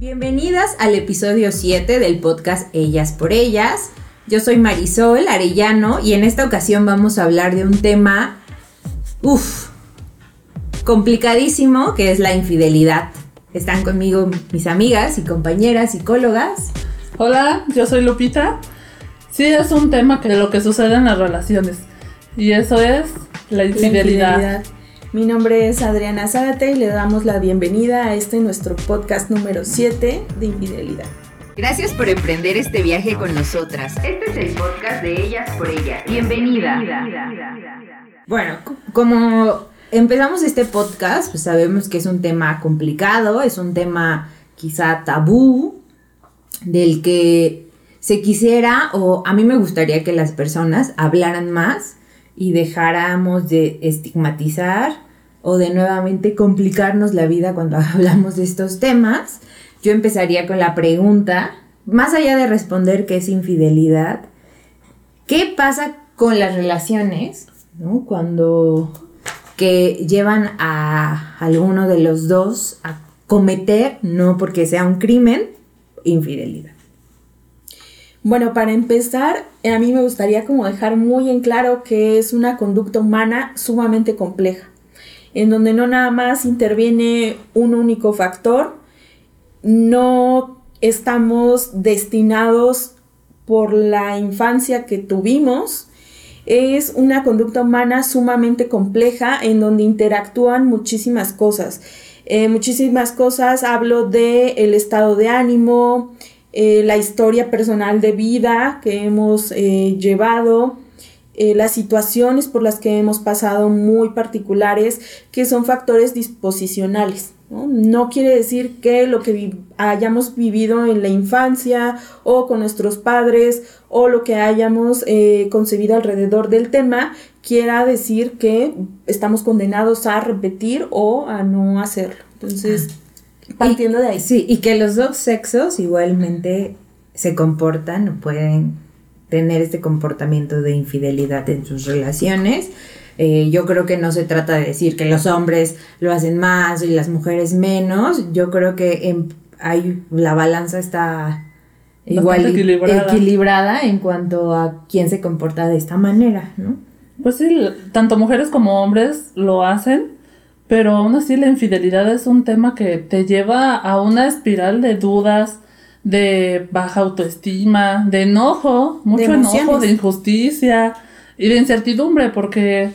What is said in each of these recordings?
Bienvenidas al episodio 7 del podcast Ellas por Ellas. Yo soy Marisol Arellano y en esta ocasión vamos a hablar de un tema, uff, complicadísimo, que es la infidelidad. Están conmigo mis amigas y compañeras psicólogas. Hola, yo soy Lupita. Sí, es un tema que lo que sucede en las relaciones. Y eso es la infidelidad. La infidelidad. Mi nombre es Adriana Zárate y le damos la bienvenida a este nuestro podcast número 7 de infidelidad. Gracias por emprender este viaje con nosotras. Este es el podcast de Ellas por Ellas. Bienvenida. Bueno, como empezamos este podcast, pues sabemos que es un tema complicado, es un tema quizá tabú, del que se quisiera o a mí me gustaría que las personas hablaran más y dejáramos de estigmatizar o de nuevamente complicarnos la vida cuando hablamos de estos temas, yo empezaría con la pregunta, más allá de responder qué es infidelidad, ¿qué pasa con las relaciones ¿no? cuando que llevan a alguno de los dos a cometer, no porque sea un crimen, infidelidad? Bueno, para empezar, a mí me gustaría como dejar muy en claro que es una conducta humana sumamente compleja, en donde no nada más interviene un único factor, no estamos destinados por la infancia que tuvimos, es una conducta humana sumamente compleja en donde interactúan muchísimas cosas. Eh, muchísimas cosas, hablo de el estado de ánimo, eh, la historia personal de vida que hemos eh, llevado, eh, las situaciones por las que hemos pasado muy particulares, que son factores disposicionales. ¿no? quiere decir que lo que hayamos vivido en la infancia o con nuestros padres o lo que hayamos concebido alrededor del tema quiera decir que estamos condenados a repetir o a no hacerlo. Entonces, ah. Partiendo de ahí. Sí, y que los dos sexos igualmente se comportan o pueden tener este comportamiento de infidelidad en sus relaciones. Eh, yo creo que no se trata de decir que los hombres lo hacen más y las mujeres menos. Yo creo que hay, la balanza está igual equilibrada. equilibrada. en cuanto a quién se comporta de esta manera, ¿no? Pues sí, tanto mujeres como hombres lo hacen pero aún así la infidelidad es un tema que te lleva a una espiral de dudas, de baja autoestima, de enojo, mucho enojo, de injusticia y de incertidumbre, porque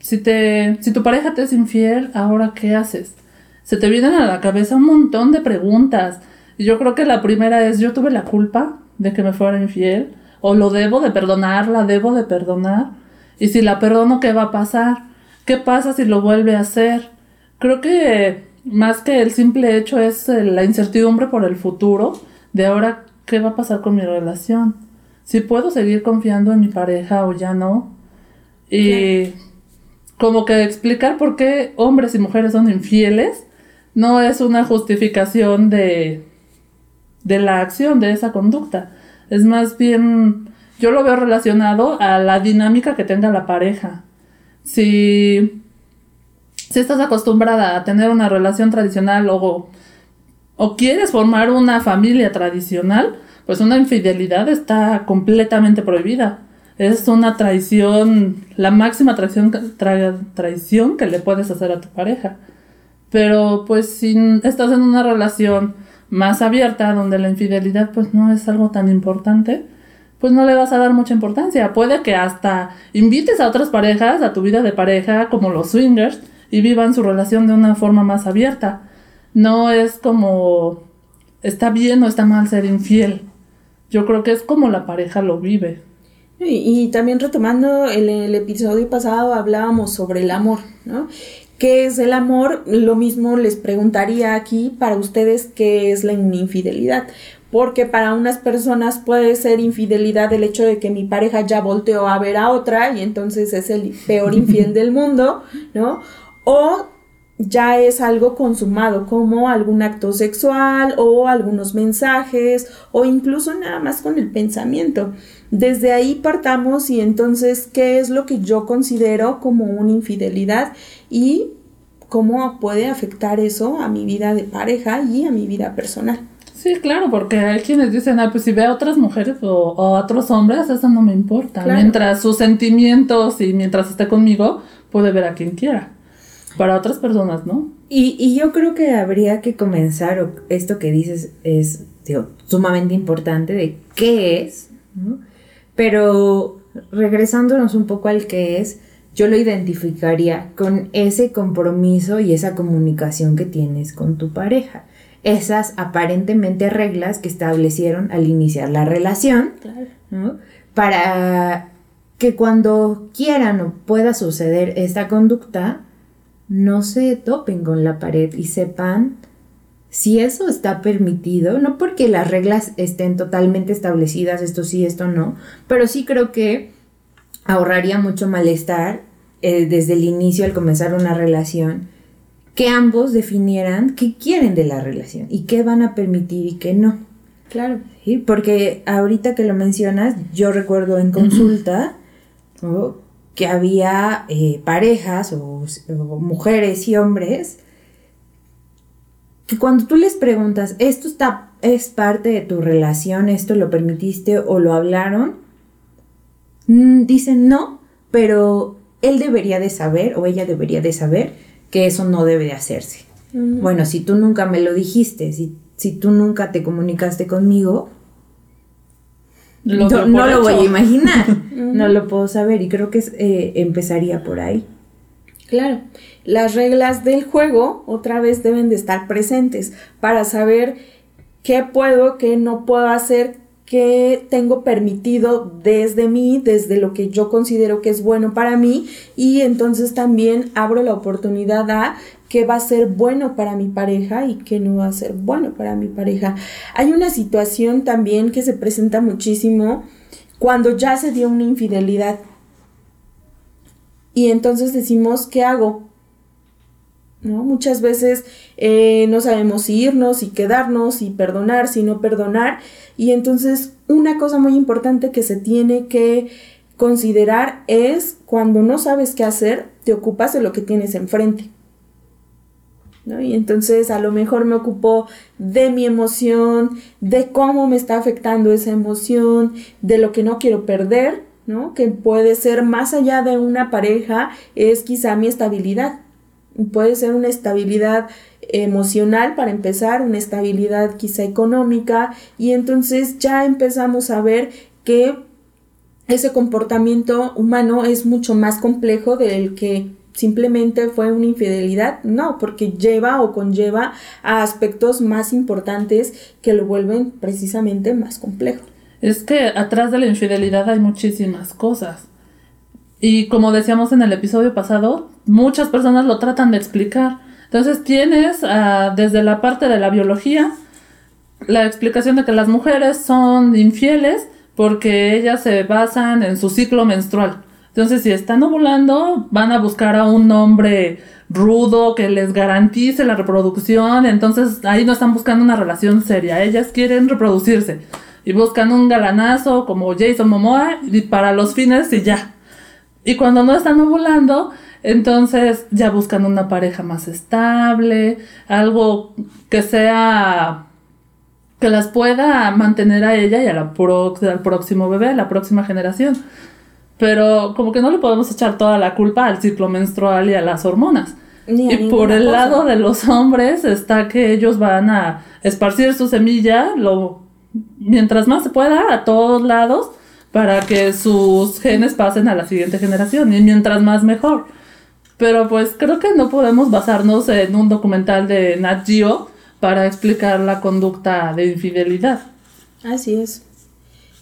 si te, si tu pareja te es infiel, ahora qué haces? Se te vienen a la cabeza un montón de preguntas. Y yo creo que la primera es, yo tuve la culpa de que me fuera infiel, o lo debo de perdonar, la debo de perdonar. Y si la perdono, ¿qué va a pasar? ¿Qué pasa si lo vuelve a hacer? Creo que más que el simple hecho es eh, la incertidumbre por el futuro de ahora qué va a pasar con mi relación. Si puedo seguir confiando en mi pareja o ya no. Y como que explicar por qué hombres y mujeres son infieles no es una justificación de, de la acción, de esa conducta. Es más bien, yo lo veo relacionado a la dinámica que tenga la pareja. Si si estás acostumbrada a tener una relación tradicional o, o quieres formar una familia tradicional, pues una infidelidad está completamente prohibida. Es una traición, la máxima traición, traición que le puedes hacer a tu pareja. Pero pues si estás en una relación más abierta, donde la infidelidad pues no es algo tan importante, pues no le vas a dar mucha importancia. Puede que hasta invites a otras parejas a tu vida de pareja, como los swingers, y vivan su relación de una forma más abierta. No es como está bien o está mal ser infiel. Yo creo que es como la pareja lo vive. Y, también retomando el, el, episodio pasado hablábamos sobre el amor, ¿no? ¿Qué es el amor? Lo mismo les preguntaría aquí para ustedes qué es la infidelidad. Porque para unas personas puede ser infidelidad el hecho de que mi pareja ya volteó a ver a otra y entonces es el peor infiel del mundo, ¿no? o ya es algo consumado como algún acto sexual o algunos mensajes o incluso nada más con el pensamiento. Desde ahí partamos y entonces qué es lo que yo considero como una infidelidad y cómo puede afectar eso a mi vida de pareja y a mi vida personal. Sí, claro, porque hay quienes dicen, ah, pues si ve a otras mujeres o, a otros hombres, eso no me importa. Mientras sus sentimientos y mientras esté conmigo, puede ver a quien quiera. Para otras personas, ¿no? Y, y yo creo que habría que comenzar, esto que dices es digo, sumamente importante de qué es, ¿no? pero regresándonos un poco al qué es, yo lo identificaría con ese compromiso y esa comunicación que tienes con tu pareja. Esas aparentemente reglas que establecieron al iniciar la relación, ¿no? para que cuando quieran o pueda suceder esta conducta, no se topen con la pared y sepan si eso está permitido, no porque las reglas estén totalmente establecidas, esto sí, esto no, pero sí creo que ahorraría mucho malestar eh, desde el inicio al comenzar una relación, que ambos definieran qué quieren de la relación y qué van a permitir y qué no. Claro. ¿Sí? Porque ahorita que lo mencionas, yo recuerdo en consulta que había eh, parejas o mujeres y hombres que cuando tú les preguntas, esto está, es parte de tu relación, esto lo permitiste o lo hablaron, mm, dicen no, pero él debería de saber o ella debería de saber que eso no debe de hacerse. Bueno, si tú nunca me lo dijiste, si, si tú nunca te comunicaste conmigo, no, lo voy a imaginar, no lo puedo saber y creo que eh, empezaría por ahí. Claro, las reglas del juego otra vez deben de estar presentes para saber qué puedo, qué no puedo hacer, qué tengo permitido desde mí, desde lo que yo considero que es bueno para mí. Y entonces también abro la oportunidad a qué va a ser bueno para mi pareja y qué no va a ser bueno para mi pareja. Hay una situación también que se presenta muchísimo cuando ya se dio una infidelidad y entonces decimos, ¿qué hago? ¿No? Muchas veces eh, no sabemos si irnos, y quedarnos, y perdonar, si no perdonar. Y entonces una cosa muy importante que se tiene que considerar es cuando no sabes qué hacer, te ocupas de lo que tienes enfrente. Y entonces a lo mejor me ocupo de mi emoción, de cómo me está afectando esa emoción, de lo que no quiero perder ¿no? Que puede ser más allá de una pareja, es quizá mi estabilidad. Puede ser una estabilidad emocional para empezar, una estabilidad quizá económica y entonces ya empezamos a ver que ese comportamiento humano es mucho más complejo del que simplemente fue una infidelidad, no, porque lleva o conlleva a aspectos más importantes que lo vuelven precisamente más complejo. Es que atrás de la infidelidad hay muchísimas cosas. Y como decíamos en el episodio pasado, muchas personas lo tratan de explicar. Entonces tienes ah, desde la parte de la biología la explicación de que las mujeres son infieles porque ellas se basan en su ciclo menstrual. Entonces si están ovulando van a buscar a un hombre rudo que les garantice la reproducción. Entonces ahí no están buscando una relación seria. Ellas quieren reproducirse y buscan un galanazo como Jason Momoa y para los fines y ya. Y cuando no están ovulando, entonces ya buscan una pareja más estable, algo que sea que las pueda mantener a ella y a la al próximo bebé, a la próxima generación. Pero como que no le podemos echar toda la culpa al ciclo menstrual y a las hormonas. y por el lado de los hombres está que ellos van a esparcir su semilla lo mientras más se pueda a todos lados para que sus genes pasen a la siguiente generación y mientras más mejor. Pero pues creo que no podemos basarnos en un documental de Nat Geo para explicar la conducta de infidelidad. Así es.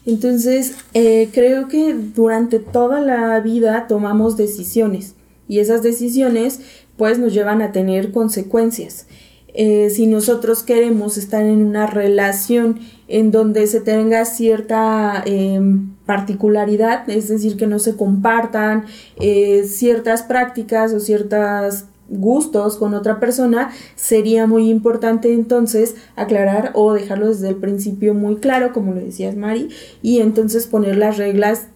Entonces, eh, creo que durante toda la vida tomamos decisiones y esas decisiones pues nos llevan a tener consecuencias. Eh, si nosotros queremos estar en una relación en donde se tenga cierta em, particularidad, es decir, que no se compartan eh, ciertas prácticas o ciertos gustos con otra persona, sería muy importante entonces aclarar o dejarlo desde el principio muy claro, como lo decías Mari, y entonces poner las reglas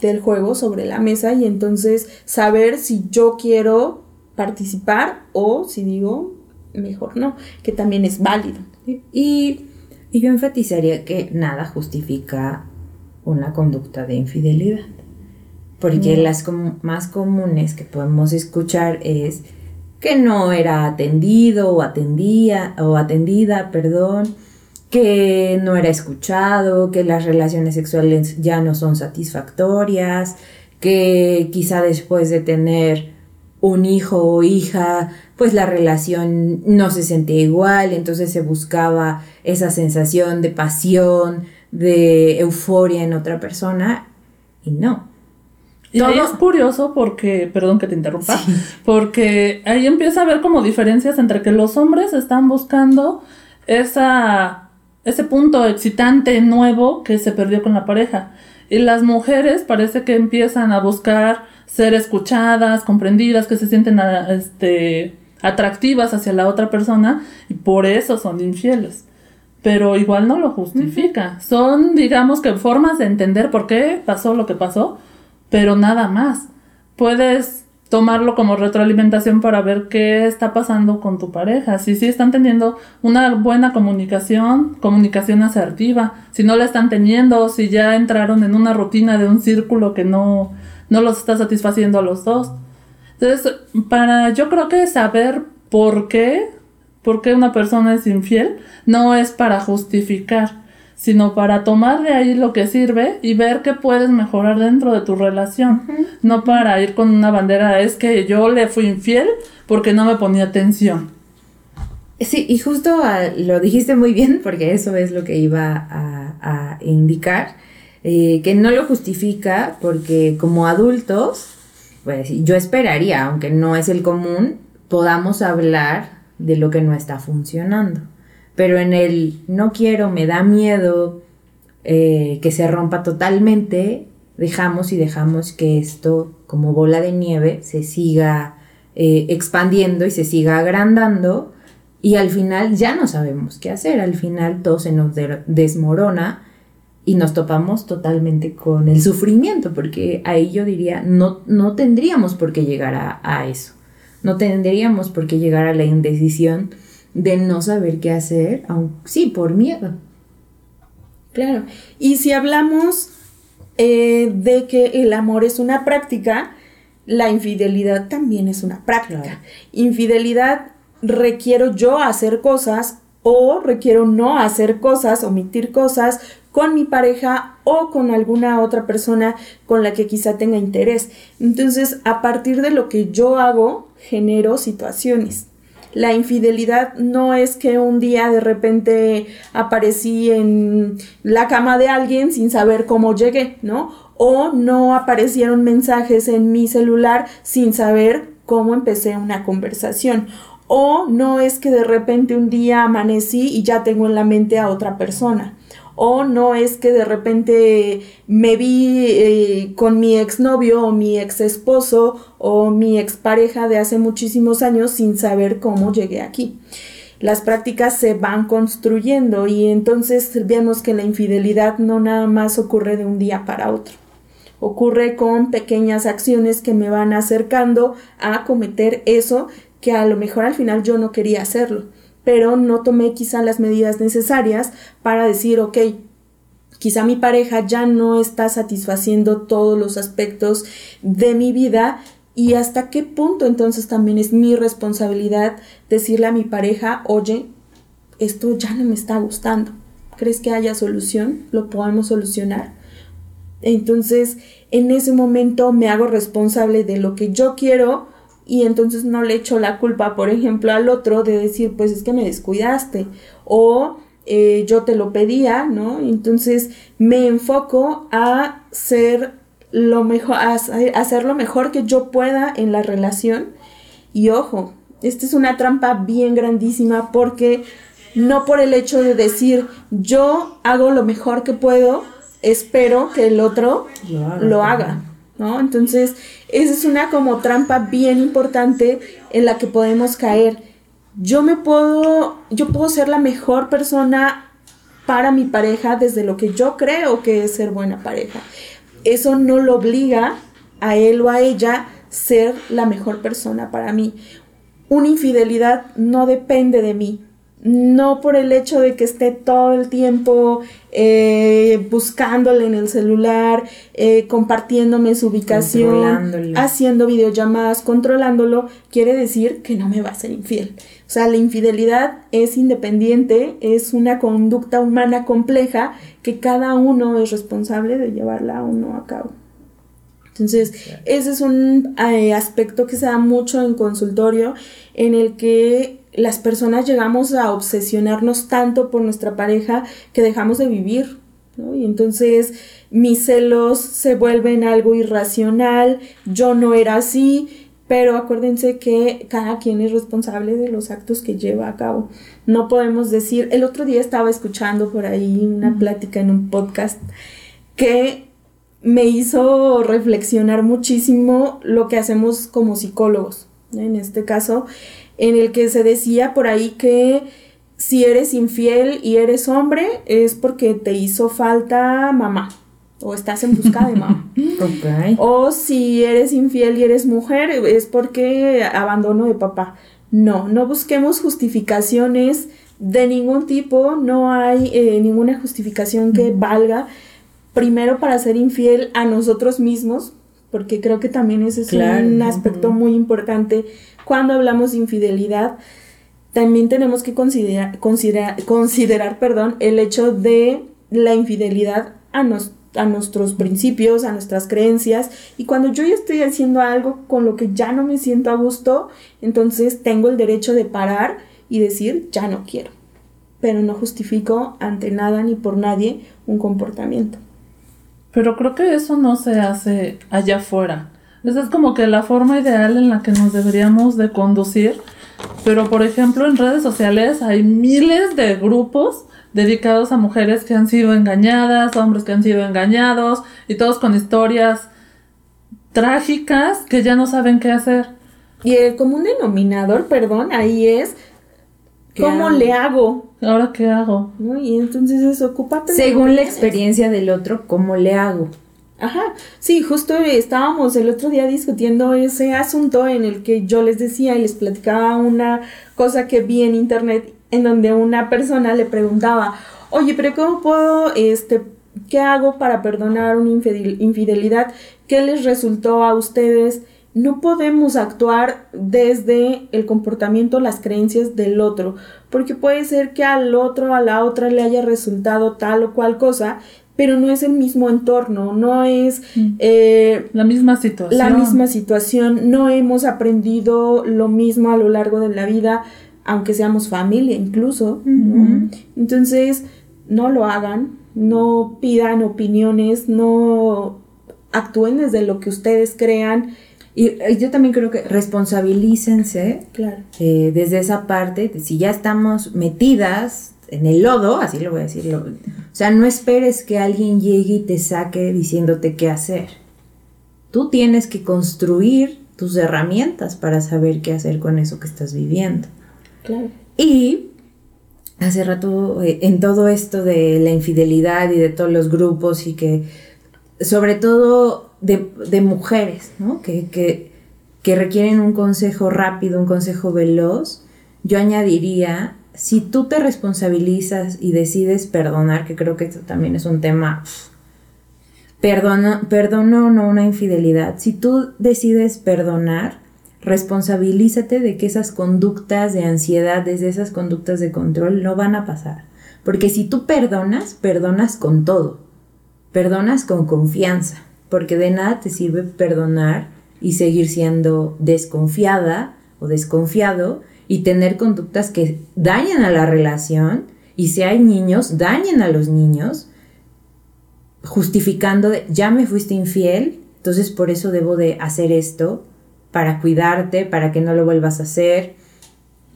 del juego sobre la mesa y entonces saber si yo quiero participar o si digo mejor no, que también es válido. Y Y yo enfatizaría que nada justifica una conducta de infidelidad. Porque las más comunes que podemos escuchar es que no era atendido o atendía o atendida, perdón, que no era escuchado, que las relaciones sexuales ya no son satisfactorias, que quizá después de tener un hijo o hija, pues la relación no se sentía igual, entonces se buscaba esa sensación de pasión, de euforia en otra persona y no. Ahí es curioso porque, perdón que te interrumpa, porque ahí empieza a haber como diferencias entre que los hombres están buscando esa, ese punto excitante nuevo que se perdió con la pareja. Y las mujeres parece que empiezan a buscar ser escuchadas, comprendidas, que se sienten este, atractivas hacia la otra persona y por eso son infieles pero igual no lo justifica. Son, digamos que, formas de entender por qué pasó lo que pasó, pero nada más. Puedes tomarlo como retroalimentación para ver qué está pasando con tu pareja. Si sí están teniendo una buena comunicación, comunicación asertiva, si no la están teniendo, si ya entraron en una rutina de un círculo que no, no los está satisfaciendo a los dos. Entonces, para yo creo que saber por qué por qué una persona es infiel, no es para justificar, sino para tomar de ahí lo que sirve y ver qué puedes mejorar dentro de tu relación. No para ir con una bandera, es que yo le fui infiel porque no me ponía atención. Sí, y justo ah, lo dijiste muy bien, porque eso es lo que iba a, indicar, eh, que no lo justifica porque como adultos, pues yo esperaría, aunque no es el común, podamos hablar de lo que no está funcionando. Pero en el no quiero, me da miedo eh, que se rompa totalmente, dejamos y dejamos que esto, como bola de nieve, se siga eh, expandiendo y se siga agrandando y al final ya no sabemos qué hacer, al final todo se nos desmorona y nos topamos totalmente con el sufrimiento, porque ahí yo diría, no, no tendríamos por qué llegar a, a eso. No tendríamos por qué llegar a la indecisión de no saber qué hacer, aunque sí, por miedo. Claro. Y si hablamos eh, de que el amor es una práctica, la infidelidad también es una práctica. Infidelidad requiero yo hacer cosas o requiero no hacer cosas, omitir cosas con mi pareja o con alguna otra persona con la que quizá tenga interés. Entonces, a partir de lo que yo hago, genero situaciones. La infidelidad no es que un día de repente aparecí en la cama de alguien sin saber cómo llegué, ¿no? O no aparecieron mensajes en mi celular sin saber cómo empecé una conversación. O no es que de repente un día amanecí y ya tengo en la mente a otra persona o no es que de repente me vi eh, con mi exnovio o mi ex esposo o mi expareja de hace muchísimos años sin saber cómo llegué aquí. Las prácticas se van construyendo y entonces vemos que la infidelidad no nada más ocurre de un día para otro. Ocurre con pequeñas acciones que me van acercando a cometer eso que a lo mejor al final yo no quería hacerlo pero no tomé quizá las medidas necesarias para decir, ok, quizá mi pareja ya no está satisfaciendo todos los aspectos de mi vida y hasta qué punto entonces también es mi responsabilidad decirle a mi pareja, oye, esto ya no me está gustando. ¿Crees que haya solución? ¿Lo podemos solucionar? Entonces, en ese momento me hago responsable de lo que yo quiero y entonces no le echo la culpa, por ejemplo, al otro de decir, pues es que me descuidaste o eh, yo te lo pedía, ¿no? Entonces me enfoco a ser lo mejor, a hacer lo mejor que yo pueda en la relación y ojo, esta es una trampa bien grandísima porque no por el hecho de decir yo hago lo mejor que puedo, espero que el otro lo haga. ¿No? Entonces, esa es una como trampa bien importante en la que podemos caer. Yo me puedo, yo puedo ser la mejor persona para mi pareja desde lo que yo creo que es ser buena pareja. Eso no lo obliga a él o a ella ser la mejor persona para mí. Una infidelidad no depende de mí. No por el hecho de que esté todo el tiempo eh, buscándole en el celular, eh, compartiéndome su ubicación, haciendo videollamadas, controlándolo, quiere decir que no me va a ser infiel. O sea, la infidelidad es independiente, es una conducta humana compleja que cada uno es responsable de llevarla o no a cabo. Entonces, ese es un eh, aspecto que se da mucho en consultorio en el que las personas llegamos a obsesionarnos tanto por nuestra pareja que dejamos de vivir. ¿no? Y entonces mis celos se vuelven algo irracional, yo no era así, pero acuérdense que cada quien es responsable de los actos que lleva a cabo. No podemos decir, el otro día estaba escuchando por ahí una plática en un podcast que me hizo reflexionar muchísimo lo que hacemos como psicólogos. En este caso, en el que se decía por ahí que si eres infiel y eres hombre es porque te hizo falta mamá o estás en busca de mamá. O si eres infiel y eres mujer es porque abandono de papá. No, no busquemos justificaciones de ningún tipo, no hay eh, ninguna justificación que valga primero para ser infiel a nosotros mismos, porque creo que también ese es un aspecto muy importante cuando hablamos de infidelidad, también tenemos que considerar, considerar perdón, el hecho de la infidelidad a, a nuestros principios, a nuestras creencias. Y cuando yo ya estoy haciendo algo con lo que ya no me siento a gusto, entonces tengo el derecho de parar y decir, ya no quiero. Pero no justifico ante nada ni por nadie un comportamiento. Pero creo que eso no se hace allá afuera. Esa es como que la forma ideal en la que nos deberíamos de conducir. Pero por ejemplo en redes sociales hay miles de grupos dedicados a mujeres que han sido engañadas, hombres que han sido engañados y todos con historias trágicas que ya no saben qué hacer. Y el común denominador, perdón, ahí es ¿cómo le hago? ¿Ahora qué hago? Y entonces es ocupate. Según la experiencia del otro, ¿cómo le hago? Ajá, sí, justo estábamos el otro día discutiendo ese asunto en el que yo les decía y les platicaba una cosa que vi en internet en donde una persona le preguntaba, oye, pero ¿cómo puedo, este, qué hago para perdonar una infidelidad? ¿Qué les resultó a ustedes? No podemos actuar desde el comportamiento, las creencias del otro, porque puede ser que al otro, a la otra le haya resultado tal o cual cosa pero no es el mismo entorno, no es mm. eh, la misma situación. La misma situación, no hemos aprendido lo mismo a lo largo de la vida, aunque seamos familia incluso. Entonces, no lo hagan, no pidan opiniones, no actúen desde lo que ustedes crean. Y, yo también creo que responsabilícense claro. Eh, desde esa parte, si ya estamos metidas en el lodo, así lo voy a decir. o sea, no esperes que alguien llegue y te saque diciéndote qué hacer. Tú tienes que construir tus herramientas para saber qué hacer con eso que estás viviendo. Claro. Y hace rato, eh, en todo esto de la infidelidad y de todos los grupos y que, sobre todo de, mujeres, ¿no? Que, que, que requieren un consejo rápido, un consejo veloz, yo añadiría si tú te responsabilizas y decides perdonar, que creo que esto también es un tema, perdono, perdono no una infidelidad, si tú decides perdonar, responsabilízate de que esas conductas de ansiedad, desde esas conductas de control, no van a pasar. Porque si tú perdonas, perdonas con todo, perdonas con confianza, porque de nada te sirve perdonar y seguir siendo desconfiada o desconfiado y tener conductas que dañan a la relación y si hay niños, dañen a los niños, justificando de, ya me fuiste infiel, entonces por eso debo de hacer esto, para cuidarte, para que no lo vuelvas a hacer.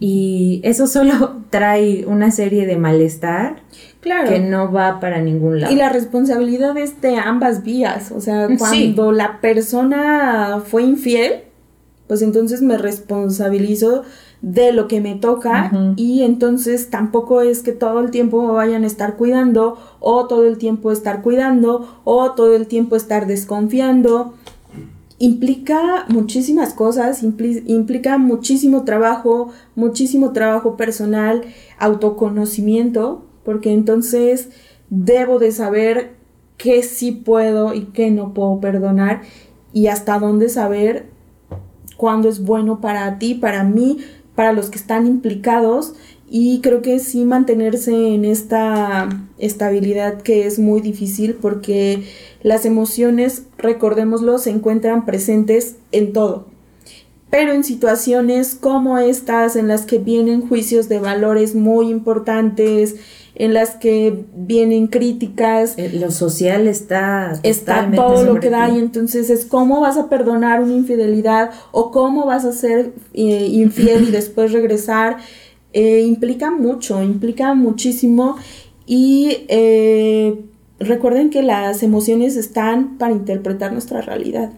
Y eso solo trae una serie de malestar claro. que no va para ningún lado. Y la responsabilidad es de ambas vías. O sea, cuando la persona fue infiel, pues entonces me responsabilizo de lo que me toca y entonces tampoco es que todo el tiempo me vayan a estar cuidando o todo el tiempo estar cuidando o todo el tiempo estar desconfiando implica muchísimas cosas, implica muchísimo trabajo, muchísimo trabajo personal, autoconocimiento, porque entonces debo de saber qué sí puedo y qué no puedo perdonar y hasta dónde saber cuándo es bueno para ti, para mí, para los que están implicados. Y creo que sí mantenerse en esta estabilidad que es muy difícil porque las emociones, recordémoslo, se encuentran presentes en todo. Pero en situaciones como estas, en las que vienen juicios de valores muy importantes, en las que vienen críticas. Eh, lo social está... Está todo lo que da y entonces es cómo vas a perdonar una infidelidad o cómo vas a ser eh, infiel y después regresar. Eh, implica mucho, implica muchísimo y recuerden que las emociones están para interpretar nuestra realidad.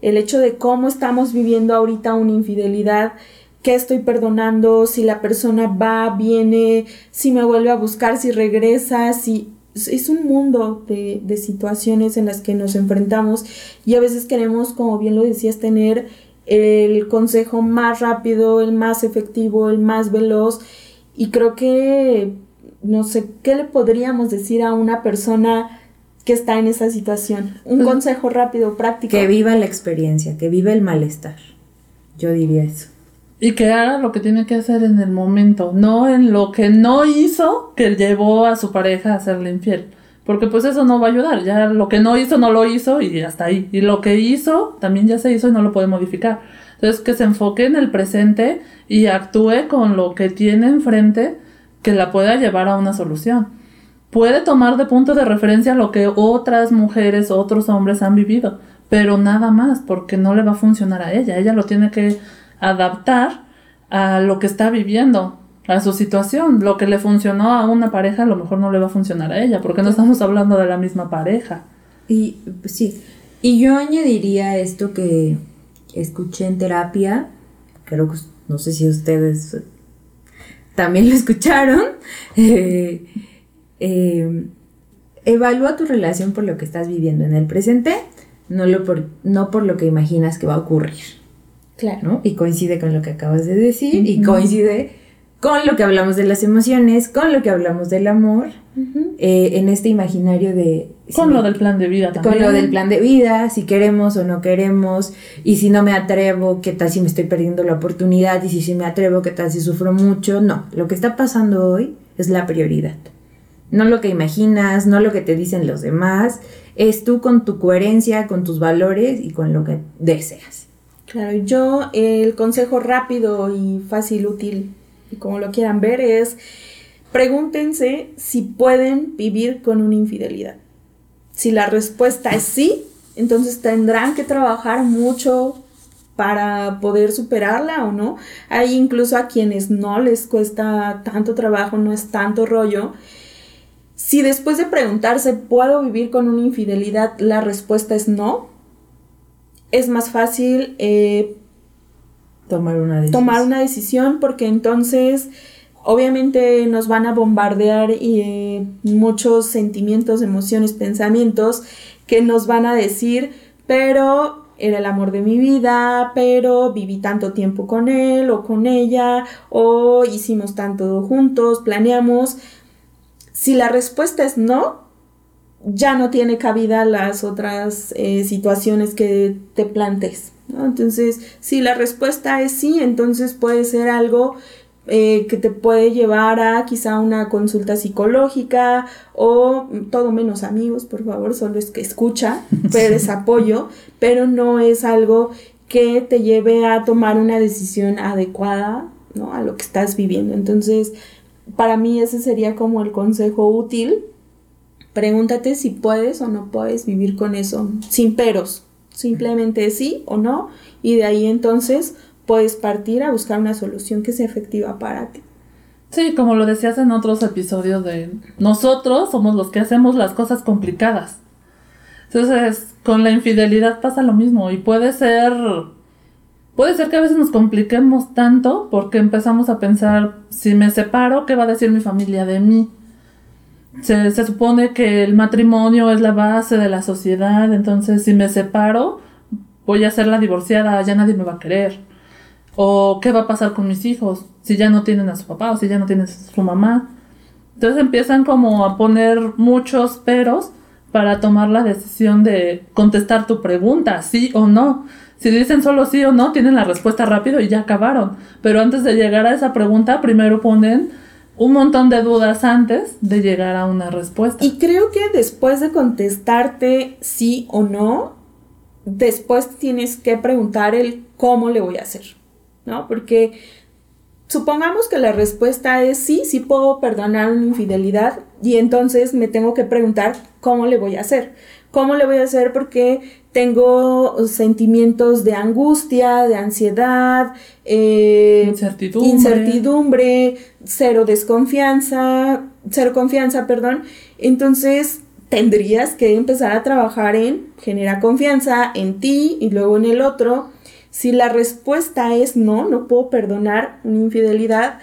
El hecho de cómo estamos viviendo ahorita una infidelidad, qué estoy perdonando, si la persona va, viene, si me vuelve a buscar, si regresa, si es un mundo de, de situaciones en las que nos enfrentamos y a veces queremos, como bien lo decías, tener el consejo más rápido, el más efectivo, el más veloz y creo que no sé, ¿qué le podríamos decir a una persona que está en esa situación? Un pues, consejo rápido, práctico. Que viva la experiencia, que viva el malestar. Yo diría eso. Y que haga lo que tiene que hacer en el momento, no en lo que no hizo que llevó a su pareja a serle infiel. Porque pues eso no va a ayudar, ya lo que no hizo no lo hizo y hasta ahí. Y lo que hizo también ya se hizo y no lo puede modificar. Entonces que se enfoque en el presente y actúe con lo que tiene enfrente que la pueda llevar a una solución. Puede tomar de punto de referencia lo que otras mujeres, otros hombres han vivido, pero nada más, porque no le va a funcionar a ella. Ella lo tiene que adaptar a lo que está viviendo, a su situación. Lo que le funcionó a una pareja a lo mejor no le va a funcionar a ella, porque no estamos hablando de la misma pareja. Y sí, y yo añadiría esto que escuché en terapia, creo que no sé si ustedes también lo escucharon. Eh, eh, evalúa tu relación por lo que estás viviendo en el presente, no, lo por, no por lo que imaginas que va a ocurrir. Claro. Y coincide con lo que acabas de decir y coincide con lo que hablamos de las emociones, con lo que hablamos del amor, eh, en este imaginario de... Con lo del plan de vida también. Con lo del plan de vida, si queremos o no queremos, y si no me atrevo, qué tal si me estoy perdiendo la oportunidad, y si sí me atrevo, qué tal si sufro mucho. No, lo que está pasando hoy es la prioridad. No lo que imaginas, no lo que te dicen los demás, es tú con tu coherencia, con tus valores y con lo que deseas. Claro, yo el consejo rápido y fácil, útil y como lo quieran ver, es pregúntense si pueden vivir con una infidelidad. Si la respuesta es sí, entonces tendrán que trabajar mucho para poder superarla o no. Hay incluso a quienes no les cuesta tanto trabajo, no es tanto rollo. Si después de preguntarse, ¿puedo vivir con una infidelidad? La respuesta es no. Es más fácil eh, tomar una decisión. Tomar una decisión porque entonces obviamente nos van a bombardear eh, muchos sentimientos, emociones, pensamientos que nos van a decir, pero era el amor de mi vida, pero viví tanto tiempo con él o con ella, o hicimos tanto juntos, planeamos. Si la respuesta es no, ya no tiene cabida las otras eh, situaciones que te plantes. Entonces, si la respuesta es sí, entonces puede ser algo eh, que te puede llevar a quizá una consulta psicológica o todo menos amigos, por favor, solo es que escucha, es apoyo, pero no es algo que te lleve a tomar una decisión adecuada ¿no? a lo que estás viviendo. Entonces, para mí ese sería como el consejo útil. Pregúntate si puedes o no puedes vivir con eso, sin peros, simplemente sí o no, y de ahí entonces puedes partir a buscar una solución que sea efectiva para ti. Sí, como lo decías en otros episodios de nosotros somos los que hacemos las cosas complicadas. Entonces, con la infidelidad pasa lo mismo y puede ser puede ser que a veces nos compliquemos tanto porque empezamos a pensar si me separo, ¿qué va a decir mi familia de mí? Se, se supone que el matrimonio es la base de la sociedad, entonces si me separo, voy a ser la divorciada, ya nadie me va a querer. O qué va a pasar con mis hijos si ya no tienen a su papá o si ya no tienen a su mamá. Entonces empiezan como a poner muchos peros para tomar la decisión de contestar tu pregunta, sí o no. Si dicen solo sí o no, tienen la respuesta rápido y ya acabaron. Pero antes de llegar a esa pregunta, primero ponen un montón de dudas antes de llegar a una respuesta. Y creo que después de contestarte sí o no, después tienes que preguntar el cómo le voy a hacer, ¿no? Porque supongamos que la respuesta es sí, sí puedo perdonar una infidelidad y entonces me tengo que preguntar cómo le voy a hacer. ¿Cómo le voy a hacer? Porque tengo sentimientos de angustia, de ansiedad, eh, incertidumbre. incertidumbre, cero desconfianza, cero confianza, perdón. Entonces tendrías que empezar a trabajar en generar confianza en ti y luego en el otro. Si la respuesta es no, no puedo perdonar una infidelidad,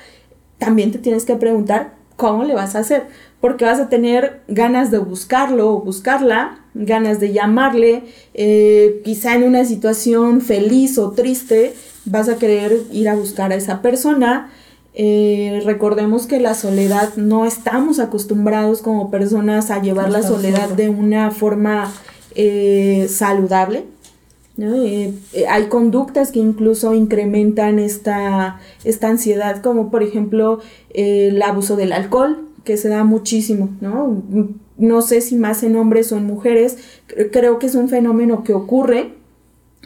también te tienes que preguntar cómo le vas a hacer porque vas a tener ganas de buscarlo o buscarla, ganas de llamarle, eh, quizá en una situación feliz o triste, vas a querer ir a buscar a esa persona. Eh, recordemos que la soledad no estamos acostumbrados como personas a llevar la soledad de una forma eh, saludable. hay conductas que incluso incrementan esta, esta ansiedad, como por ejemplo el abuso del alcohol, que se da muchísimo, ¿no? No sé si más en hombres o en mujeres, creo que es un fenómeno que ocurre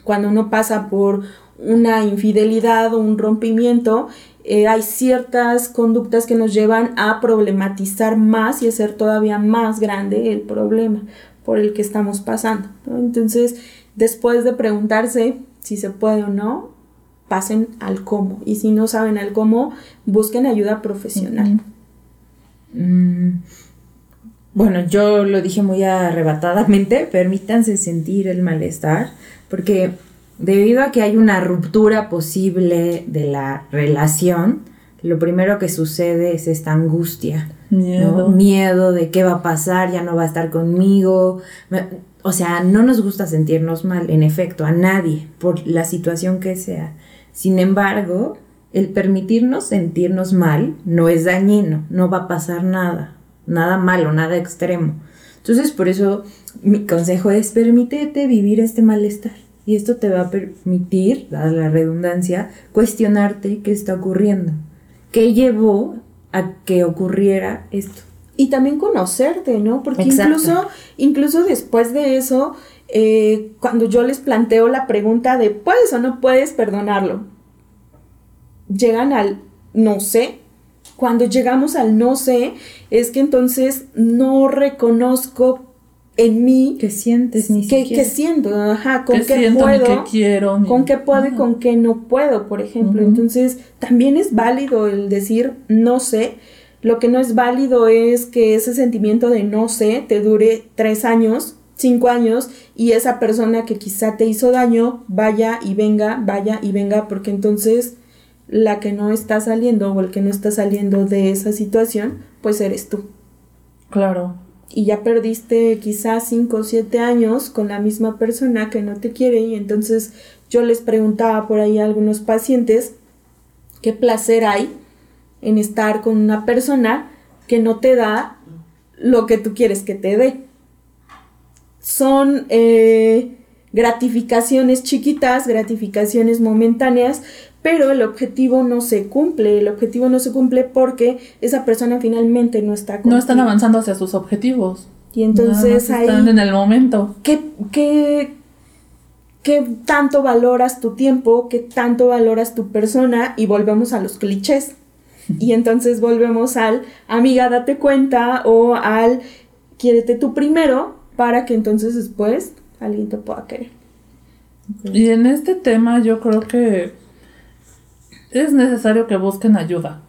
cuando uno pasa por una infidelidad o un rompimiento, eh, hay ciertas conductas que nos llevan a problematizar más y hacer todavía más grande el problema por el que estamos pasando. Entonces, después de preguntarse si se puede o no, pasen al cómo. Y si no saben al cómo, busquen ayuda profesional. Mm, bueno, yo lo dije muy arrebatadamente, permítanse sentir el malestar, porque debido a que hay una ruptura posible de la relación, lo primero que sucede es esta angustia, miedo, miedo de qué va a pasar, ya no va a estar conmigo. O sea, no nos gusta sentirnos mal, en efecto, a nadie, por la situación que sea. Sin embargo, el permitirnos sentirnos mal no es dañino, no va a pasar nada, nada malo, nada extremo. Entonces, por eso mi consejo es permítete vivir este malestar. Y esto te va a permitir, dada la redundancia, cuestionarte qué está ocurriendo. ¿Qué llevó a que ocurriera esto? Y también conocerte, ¿no? Porque incluso, incluso después de eso, eh, cuando yo les planteo la pregunta de ¿puedes o no puedes perdonarlo? Llegan al no sé. Cuando llegamos al no sé, es que entonces no reconozco en mí que sientes ni que, que siento, ajá, con qué, puedo, quiero, con qué puedo y con qué no puedo, por ejemplo. Entonces, también es válido el decir no sé. Lo que no es válido es que ese sentimiento de no sé te dure tres años, cinco años y esa persona que quizá te hizo daño vaya y venga, vaya y venga, porque entonces la que no está saliendo o el que no está saliendo de esa situación, pues eres tú. Claro. Y ya perdiste quizás 5 o 7 años con la misma persona que no te quiere y entonces yo les preguntaba por ahí a algunos pacientes qué placer hay en estar con una persona que no te da lo que tú quieres que te dé. Son eh, gratificaciones chiquitas, gratificaciones momentáneas, pero el objetivo no se cumple, el objetivo no se cumple porque esa persona finalmente no está No están avanzando hacia sus objetivos. Y entonces ahí... Están en el momento. ¿qué, qué, ¿Qué tanto valoras tu tiempo? ¿Qué tanto valoras tu persona? Y volvemos a los clichés. Y entonces volvemos al amiga, date cuenta o al quiérete tú primero para que entonces después alguien te pueda querer. Y en este tema yo creo que es necesario que busquen ayuda.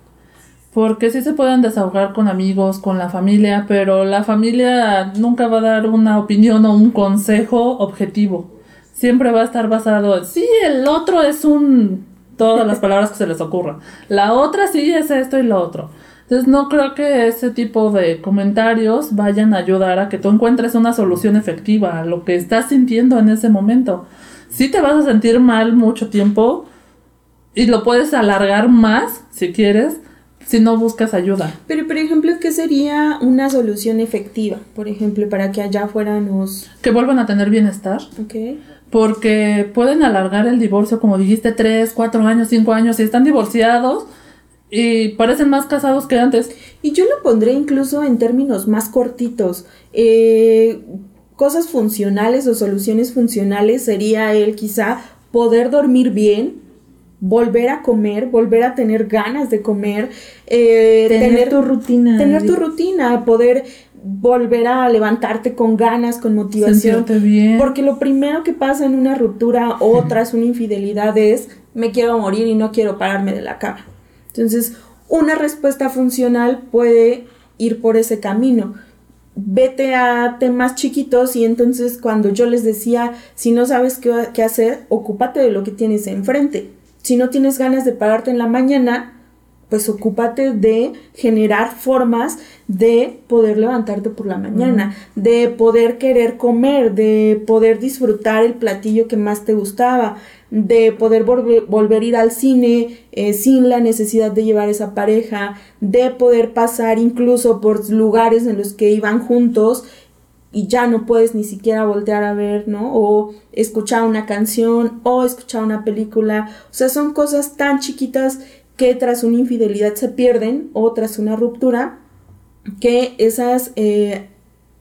Porque sí se pueden desahogar con amigos, con la familia, pero la familia nunca va a dar una opinión o un consejo objetivo. Siempre va a estar basado en, sí, el otro es un... todas las palabras que se les ocurran. La otra sí es esto y lo otro. Entonces no creo que ese tipo de comentarios vayan a ayudar a que tú encuentres una solución efectiva a lo que estás sintiendo en ese momento. sí te vas a sentir mal mucho tiempo y lo puedes alargar más si quieres si no buscas ayuda. Pero, por ejemplo, ¿qué sería una solución efectiva? Por ejemplo, para que allá fuéramos... Que vuelvan a tener bienestar. Ok. Porque pueden alargar el divorcio, como dijiste, tres, cuatro años, cinco años, y están divorciados y parecen más casados que antes. Y yo lo pondré incluso en términos más cortitos. Eh, cosas funcionales o soluciones funcionales sería el quizá poder dormir bien, volver a comer, volver a tener ganas de comer, eh, tener, tu rutina. Tener tu rutina, poder volver a levantarte con ganas, con motivación. bien. Porque lo primero que pasa en una ruptura o tras una infidelidad es me quiero morir y no quiero pararme de la cama. Entonces, una respuesta funcional puede ir por ese camino. Vete a temas chiquitos y entonces cuando yo les decía, si no sabes qué, qué hacer, ocúpate de lo que tienes enfrente si no tienes ganas de pararte en la mañana, pues ocúpate de generar formas de poder levantarte por la mañana, de poder querer comer, de poder disfrutar el platillo que más te gustaba, de poder volver a ir al cine eh, sin la necesidad de llevar esa pareja, de poder pasar incluso por lugares en los que iban juntos y ya no puedes ni siquiera voltear a ver, ¿no? O escuchar una canción o escuchar una película. O sea, son cosas tan chiquitas que tras una infidelidad se pierden o tras una ruptura que esas, eh,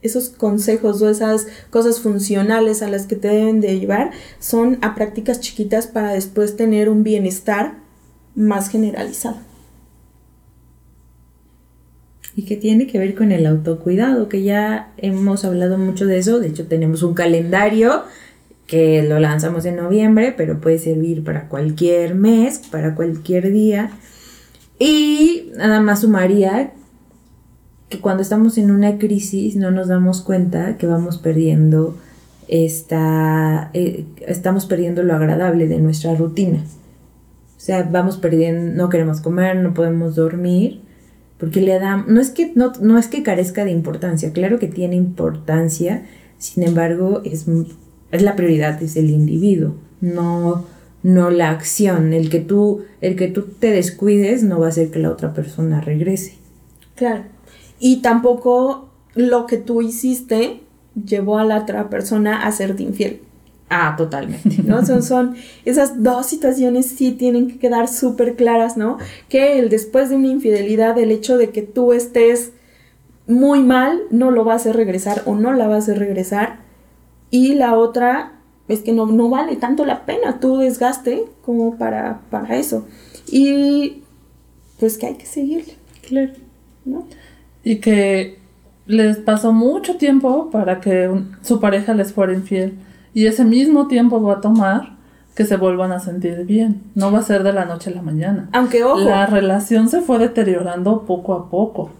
esos consejos o esas cosas funcionales a las que te deben de llevar son a prácticas chiquitas para después tener un bienestar más generalizado y que tiene que ver con el autocuidado, que ya hemos hablado mucho de eso, de hecho tenemos un calendario que lo lanzamos en noviembre, pero puede servir para cualquier mes, para cualquier día. Y nada más sumaría que cuando estamos en una crisis no nos damos cuenta que vamos perdiendo esta, eh, estamos perdiendo lo agradable de nuestra rutina. O sea, vamos perdiendo, no queremos comer, no podemos dormir porque le da, no es que, no, no es que carezca de importancia, claro que tiene importancia, sin embargo, es, es la prioridad, es el individuo, no, no la acción. El que, tú, el que tú te descuides no va a hacer que la otra persona regrese. Claro. Y tampoco lo que tú hiciste llevó a la otra persona a serte infiel. Ah, totalmente. ¿No? Son, son esas dos situaciones sí tienen que quedar súper claras, ¿no? Que el después de una infidelidad, el hecho de que tú estés muy mal, no lo va a hacer regresar o no la va a hacer regresar. Y la otra es que no, no vale tanto la pena tu desgaste como para, para eso. Y pues que hay que seguirle. Claro. ¿No? Y que les pasó mucho tiempo para que su pareja les fuera infiel y ese mismo tiempo va a tomar que se vuelvan a sentir bien. No va a ser de la noche a la mañana. Aunque ojo. La relación se fue deteriorando poco a poco.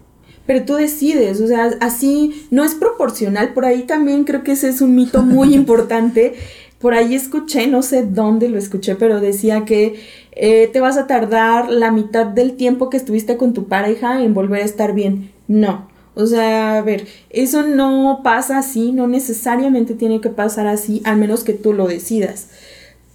Pero tú decides, o sea, así no es proporcional. Por ahí también creo que ese es un mito muy importante. Por ahí escuché, no sé dónde lo escuché, pero decía que eh, te vas a tardar la mitad del tiempo que estuviste con tu pareja en volver a estar bien. No, o sea, a ver, eso no pasa así, no necesariamente tiene que pasar así, al menos que tú lo decidas.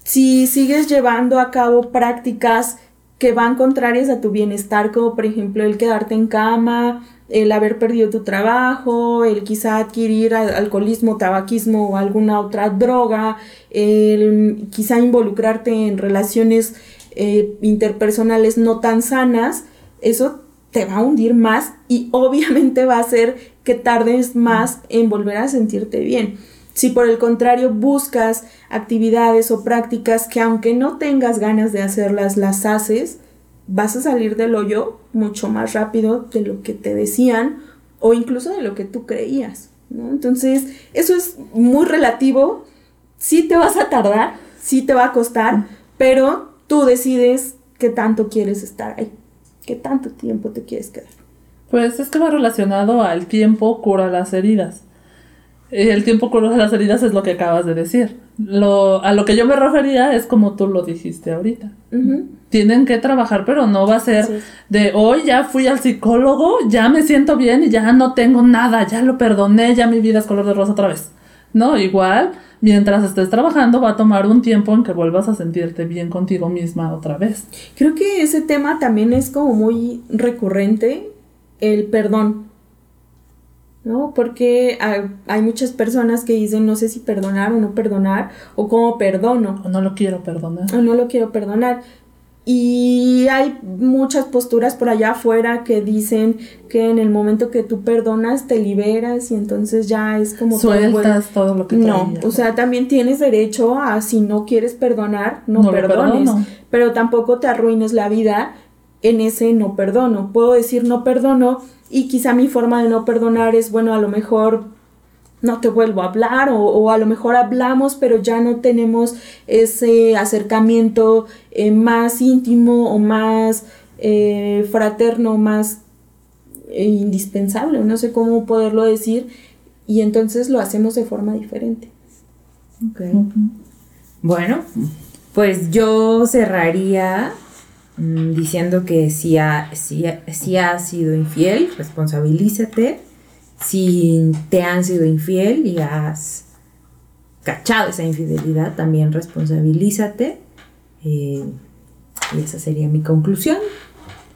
Si sigues llevando a cabo prácticas que van contrarias a tu bienestar, como por ejemplo el quedarte en cama, el haber perdido tu trabajo, el quizá adquirir alcoholismo, tabaquismo o alguna otra droga, el quizá involucrarte en relaciones eh, interpersonales no tan sanas, eso te va a hundir más y obviamente va a hacer que tardes más en volver a sentirte bien. Si por el contrario buscas actividades o prácticas que aunque no tengas ganas de hacerlas, las haces, vas a salir del hoyo mucho más rápido de lo que te decían o incluso de lo que tú creías. Entonces, eso es muy relativo. Sí te vas a tardar, sí te va a costar, pero tú decides qué tanto quieres estar ahí. ¿Qué tanto tiempo te quieres quedar? Pues esto va relacionado al tiempo cura las heridas. El tiempo cura las heridas es lo que acabas de decir. Lo, a lo que yo me refería es como tú lo dijiste ahorita. Tienen que trabajar, pero no va a ser de hoy ya fui al psicólogo, ya me siento bien y ya no tengo nada, ya lo perdoné, ya mi vida es color de rosa otra vez. No, igual, mientras estés trabajando va a tomar un tiempo en que vuelvas a sentirte bien contigo misma otra vez. Creo que ese tema también es como muy recurrente, el perdón. ¿No? Porque hay, muchas personas que dicen no sé si perdonar o no perdonar, o cómo perdono. O no lo quiero perdonar. O no lo quiero perdonar. Y hay muchas posturas por allá afuera que dicen que en el momento que tú perdonas te liberas y entonces ya es como sueltas todo, lo que No, o sea, también tienes derecho a si no quieres perdonar, no, perdones, pero tampoco te arruines la vida en ese no perdono. Puedo decir no perdono y quizá mi forma de no perdonar es bueno, a lo mejor no te vuelvo a hablar o, a lo mejor hablamos pero ya no tenemos ese acercamiento eh, más íntimo o más eh, fraterno, más eh, indispensable, no sé cómo poderlo decir y entonces lo hacemos de forma diferente. Bueno, pues yo cerraría mm, diciendo que si, ha, si, si has sido infiel, responsabilízate si te han sido infiel y has cachado esa infidelidad, también responsabilízate. Eh, y esa sería mi conclusión.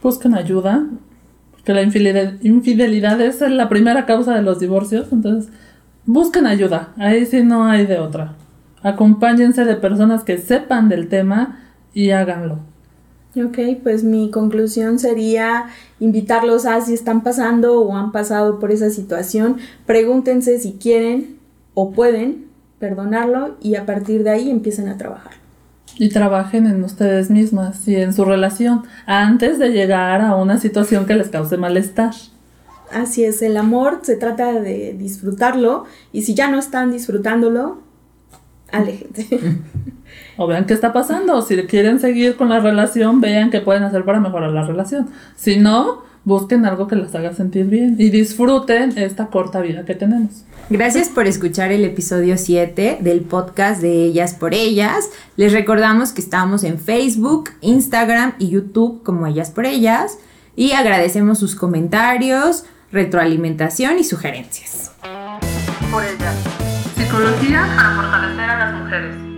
Busquen ayuda, porque la infidelidad, es la primera causa de los divorcios, entonces busquen ayuda, ahí sí no hay de otra. Acompáñense de personas que sepan del tema y háganlo. Ok, pues mi conclusión sería invitarlos a si están pasando o han pasado por esa situación, pregúntense si quieren o pueden perdonarlo y a partir de ahí empiecen a trabajar. Y trabajen en ustedes mismas y en su relación antes de llegar a una situación que les cause malestar. Así es, el amor se trata de disfrutarlo y si ya no están disfrutándolo, aléjense. O vean qué está pasando. Si quieren seguir con la relación, vean qué pueden hacer para mejorar la relación. Si no, busquen algo que les haga sentir bien y disfruten esta corta vida que tenemos. Gracias por escuchar el episodio 7 del podcast de Ellas por Ellas. Les recordamos que estamos en Facebook, Instagram y YouTube como Ellas por Ellas y agradecemos sus comentarios, retroalimentación y sugerencias. Por ellas. Psicología para fortalecer a las mujeres.